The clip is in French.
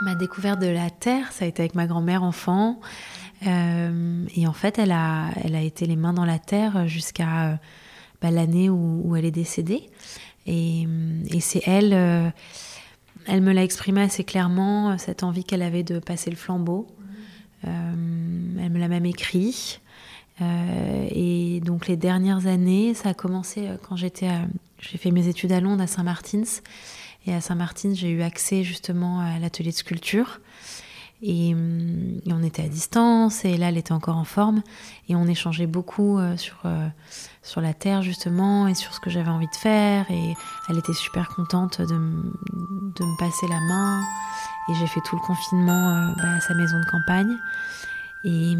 Ma découverte de la Terre, ça a été avec ma grand-mère enfant. Euh, et en fait, elle a, été les mains dans la Terre jusqu'à euh, bah, l'année où, elle est décédée. Et, c'est elle, euh, elle me l'a exprimé assez clairement, cette envie qu'elle avait de passer le flambeau. Elle me l'a même écrit. Et donc les dernières années, ça a commencé quand j'ai fait mes études à Londres, à Saint-Martin's. Et à Saint-Martin, j'ai eu accès justement à l'atelier de sculpture. Et, et, on était à distance, et là, elle était encore en forme. Et on échangeait beaucoup euh, sur, euh, sur la terre, justement, et sur ce que j'avais envie de faire. Et elle était super contente de, de me passer la main. Et j'ai fait tout le confinement euh, bah, à sa maison de campagne. Et,